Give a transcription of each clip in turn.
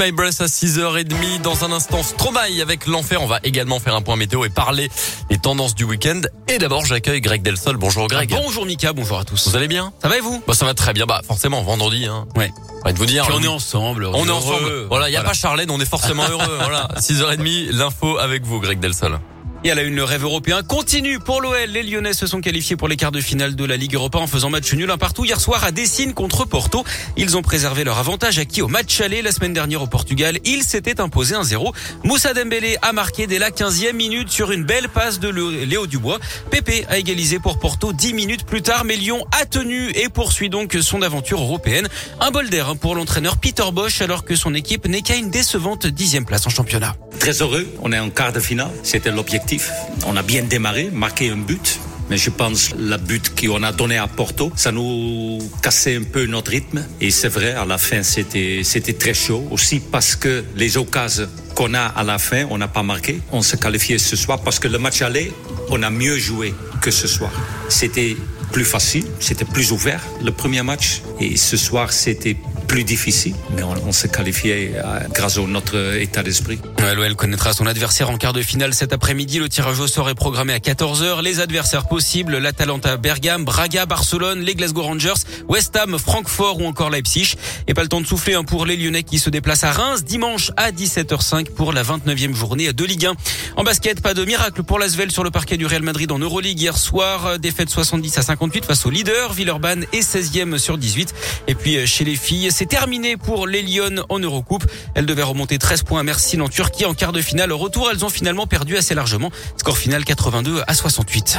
My Breath à 6h30 dans un instant Stromae avec l'enfer. On va également faire un point météo et parler des tendances du week-end. Et d'abord, j'accueille Greg Delsol. Bonjour Greg. bonjour Mika, bonjour à tous. Vous allez bien? Ça va et vous? Bah, Ça va très bien. Bah forcément, vendredi. Hein. Ouais. de vous dire. Puis on est ensemble. On, est, ensemble. Voilà, il n'y a pas Charlène, on est forcément heureux. voilà, 6h30, l'info avec vous Greg Delsol. Et à la une, le rêve européen continue pour l'OL. Les Lyonnais se sont qualifiés pour les quarts de finale de la Ligue Europa en faisant match nul un partout hier soir à Dessine contre Porto. Ils ont préservé leur avantage acquis au match aller la semaine dernière au Portugal. Ils s'étaient imposés 1-0. Moussa Dembélé a marqué dès la 15e minute sur une belle passe de Léo Dubois. Pépé a égalisé pour Porto 10 minutes plus tard, mais Lyon a tenu et poursuit donc son aventure européenne. Un bol d'air pour l'entraîneur Peter Bosch alors que son équipe n'est qu'à une décevante dixième place en championnat. Très heureux, on est en quart de finale, c'était l'objectif. On a bien démarré, marqué un but. Mais je pense la but qu'on a donné à Porto, ça nous cassait un peu notre rythme. Et c'est vrai, à la fin, c'était, c'était très chaud. Aussi parce que les occasions qu'on a à la fin, on n'a pas marqué. On s'est qualifié ce soir parce que le match aller, on a mieux joué que ce soir. C'était plus facile, c'était plus ouvert le premier match. Et ce soir, c'était plus difficile, mais on, s'est qualifié euh, grâce à notre état d'esprit. L'OL connaîtra son adversaire en quart de finale cet après-midi. Le tirage au sort est programmé à 14h. Les adversaires possibles, l'Atalanta Bergame, Braga, Barcelone, les Glasgow Rangers, West Ham, Francfort ou encore Leipzig. Et pas le temps de souffler hein, pour les Lyonnais qui se déplacent à Reims dimanche à 17h05 pour la 29e journée de Ligue 1. En basket, pas de miracle pour l'Asvel sur le parquet du Real Madrid en Euroleague hier soir. Défaite 70 à 58 face au leader. Villeurbanne est 16e sur 18. Et puis euh, chez les filles, c'est terminé pour les Lyon en Eurocoupe. Elles devaient remonter 13 points à Mersin en Turquie en quart de finale. Au retour, elles ont finalement perdu assez largement. Score final 82 à 68.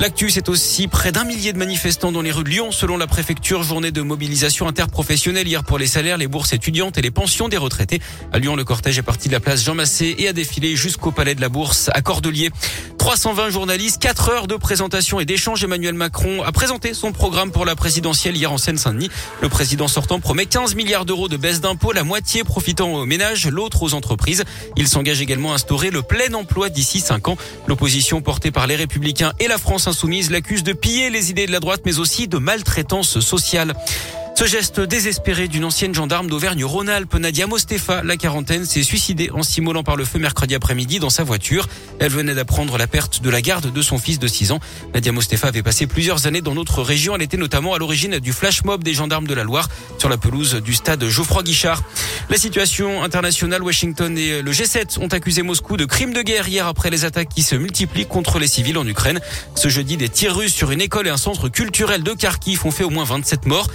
L'actu, c'est aussi près d'un millier de manifestants dans les rues de Lyon, selon la préfecture. Journée de mobilisation interprofessionnelle hier pour les salaires, les bourses étudiantes et les pensions des retraités. À Lyon, le cortège est parti de la place Jean Massé et a défilé jusqu'au palais de la Bourse à Cordelier. 320 journalistes, 4 heures de présentation et d'échange. Emmanuel Macron a présenté son programme pour la présidentielle hier en Seine-Saint-Denis. Le président sortant promet 15 milliards d'euros de baisse d'impôts, la moitié profitant aux ménages, l'autre aux entreprises. Il s'engage également à instaurer le plein emploi d'ici 5 ans. L'opposition portée par les Républicains et la France insoumise l'accuse de piller les idées de la droite, mais aussi de maltraitance sociale. Ce geste désespéré d'une ancienne gendarme d'Auvergne-Rhône-Alpes, Nadia Mostefa, la quarantaine, s'est suicidée en s'immolant par le feu mercredi après-midi dans sa voiture. Elle venait d'apprendre la perte de la garde de son fils de 6 ans. Nadia Mostefa avait passé plusieurs années dans notre région. Elle était notamment à l'origine du flash mob des gendarmes de la Loire sur la pelouse du stade Geoffroy Guichard. La situation internationale, Washington et le G7 ont accusé Moscou de crimes de guerre hier après les attaques qui se multiplient contre les civils en Ukraine. Ce jeudi, des tirs russes sur une école et un centre culturel de Kharkiv ont fait au moins 27 morts.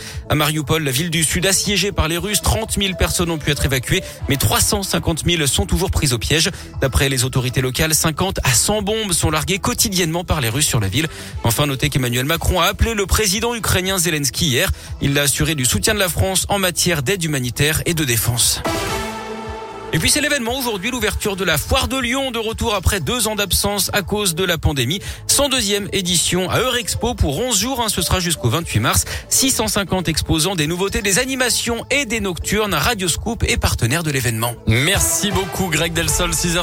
La ville du Sud assiégée par les Russes. 30 000 personnes ont pu être évacuées, mais 350 000 sont toujours prises au piège. D'après les autorités locales, 50 à 100 bombes sont larguées quotidiennement par les Russes sur la ville. Enfin, notez qu'Emmanuel Macron a appelé le président ukrainien Zelensky hier. Il a assuré du soutien de la France en matière d'aide humanitaire et de défense. Et puis c'est l'événement aujourd'hui, l'ouverture de la foire de Lyon, de retour après deux ans d'absence à cause de la pandémie. 102e édition à Eurexpo pour 11 jours, hein, ce sera jusqu'au 28 mars. 650 exposants, des nouveautés, des animations et des nocturnes. Radioscoop est partenaire de l'événement. Merci beaucoup Greg Delsol, 6h.